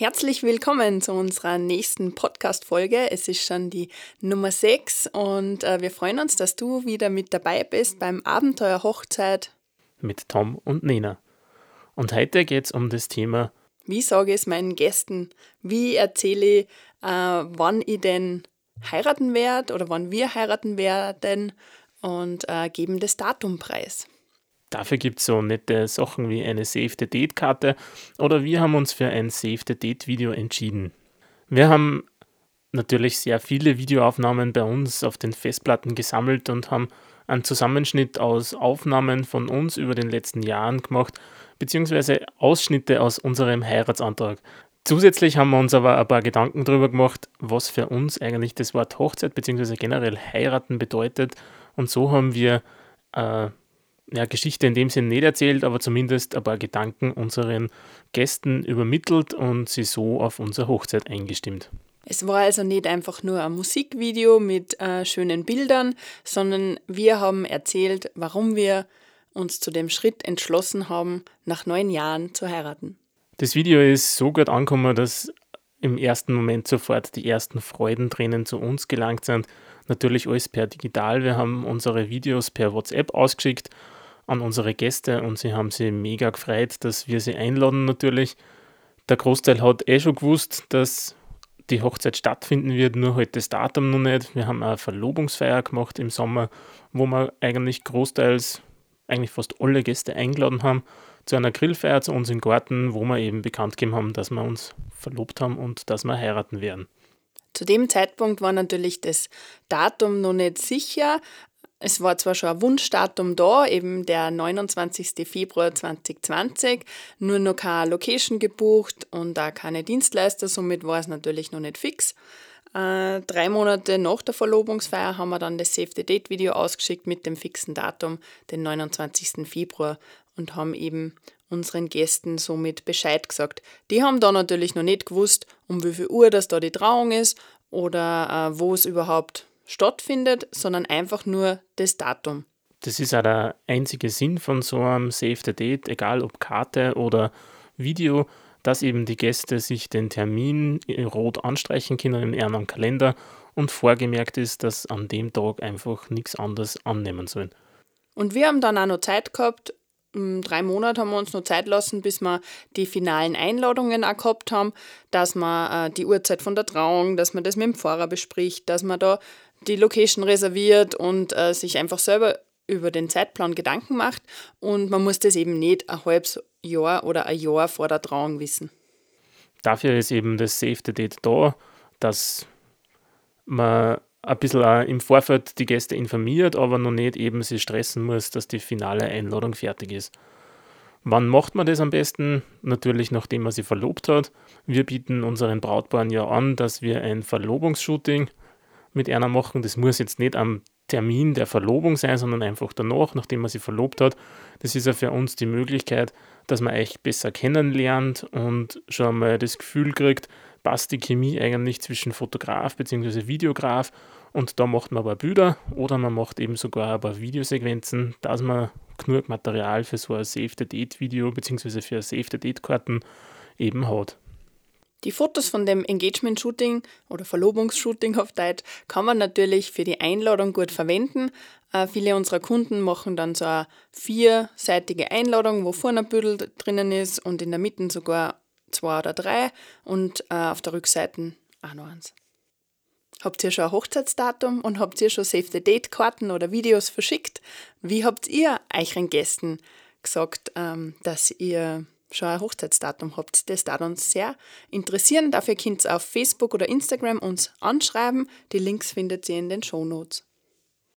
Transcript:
Herzlich willkommen zu unserer nächsten Podcast-Folge. Es ist schon die Nummer 6 und äh, wir freuen uns, dass du wieder mit dabei bist beim Abenteuer Hochzeit mit Tom und Nina. Und heute geht es um das Thema: Wie sage ich es meinen Gästen? Wie erzähle ich, äh, wann ich denn heiraten werde oder wann wir heiraten werden und äh, geben das Datum preis? Dafür gibt es so nette Sachen wie eine Save the Date-Karte oder wir haben uns für ein Save the Date-Video entschieden. Wir haben natürlich sehr viele Videoaufnahmen bei uns auf den Festplatten gesammelt und haben einen Zusammenschnitt aus Aufnahmen von uns über den letzten Jahren gemacht, beziehungsweise Ausschnitte aus unserem Heiratsantrag. Zusätzlich haben wir uns aber ein paar Gedanken darüber gemacht, was für uns eigentlich das Wort Hochzeit bzw. generell heiraten bedeutet. Und so haben wir äh, ja, Geschichte in dem Sinn nicht erzählt, aber zumindest ein paar Gedanken unseren Gästen übermittelt und sie so auf unsere Hochzeit eingestimmt. Es war also nicht einfach nur ein Musikvideo mit äh, schönen Bildern, sondern wir haben erzählt, warum wir uns zu dem Schritt entschlossen haben, nach neun Jahren zu heiraten. Das Video ist so gut angekommen, dass im ersten Moment sofort die ersten Freudentränen zu uns gelangt sind. Natürlich alles per digital. Wir haben unsere Videos per WhatsApp ausgeschickt an unsere Gäste und sie haben sich mega gefreut, dass wir sie einladen natürlich. Der Großteil hat eh schon gewusst, dass die Hochzeit stattfinden wird, nur halt das Datum noch nicht. Wir haben eine Verlobungsfeier gemacht im Sommer, wo wir eigentlich großteils, eigentlich fast alle Gäste eingeladen haben zu einer Grillfeier zu uns im Garten, wo wir eben bekannt gegeben haben, dass wir uns verlobt haben und dass wir heiraten werden. Zu dem Zeitpunkt war natürlich das Datum noch nicht sicher, es war zwar schon ein Wunschdatum da, eben der 29. Februar 2020, nur noch keine Location gebucht und auch keine Dienstleister, somit war es natürlich noch nicht fix. Äh, drei Monate nach der Verlobungsfeier haben wir dann das Save the Date Video ausgeschickt mit dem fixen Datum, den 29. Februar, und haben eben unseren Gästen somit Bescheid gesagt. Die haben da natürlich noch nicht gewusst, um wie viel Uhr das da die Trauung ist oder äh, wo es überhaupt stattfindet, sondern einfach nur das Datum. Das ist auch der einzige Sinn von so einem Save the Date, egal ob Karte oder Video, dass eben die Gäste sich den Termin rot anstreichen können in ihrem Kalender und vorgemerkt ist, dass an dem Tag einfach nichts anderes annehmen sollen. Und wir haben dann auch noch Zeit gehabt, drei Monate haben wir uns noch Zeit lassen, bis wir die finalen Einladungen auch gehabt haben, dass man äh, die Uhrzeit von der Trauung, dass man das mit dem Pfarrer bespricht, dass man da die Location reserviert und äh, sich einfach selber über den Zeitplan Gedanken macht. Und man muss das eben nicht ein halbes Jahr oder ein Jahr vor der Trauung wissen. Dafür ist eben das Save the Date da, dass man ein bisschen auch im Vorfeld die Gäste informiert, aber noch nicht eben sich stressen muss, dass die finale Einladung fertig ist. Wann macht man das am besten? Natürlich, nachdem man sie verlobt hat. Wir bieten unseren Brautpaaren ja an, dass wir ein Verlobungsshooting mit einer machen. Das muss jetzt nicht am Termin der Verlobung sein, sondern einfach danach, nachdem man sie verlobt hat. Das ist ja für uns die Möglichkeit, dass man euch besser kennenlernt und schon mal das Gefühl kriegt, passt die Chemie eigentlich zwischen Fotograf bzw. Videograf und da macht man aber Bilder oder man macht eben sogar ein paar Videosequenzen, dass man genug Material für so ein Save the Date Video bzw. für Save the Date Karten eben hat. Die Fotos von dem Engagement-Shooting oder Verlobungsshooting auf Deutsch kann man natürlich für die Einladung gut verwenden. Äh, viele unserer Kunden machen dann so eine vierseitige Einladung, wo vorne ein Büdel drinnen ist und in der Mitte sogar zwei oder drei und äh, auf der Rückseite auch noch eins. Habt ihr schon ein Hochzeitsdatum und habt ihr schon Save the Date Karten oder Videos verschickt? Wie habt ihr euren Gästen gesagt, ähm, dass ihr schon ein Hochzeitsdatum habt. Das darf uns sehr interessieren. Dafür könnt ihr auf Facebook oder Instagram uns anschreiben. Die Links findet ihr in den Show Notes.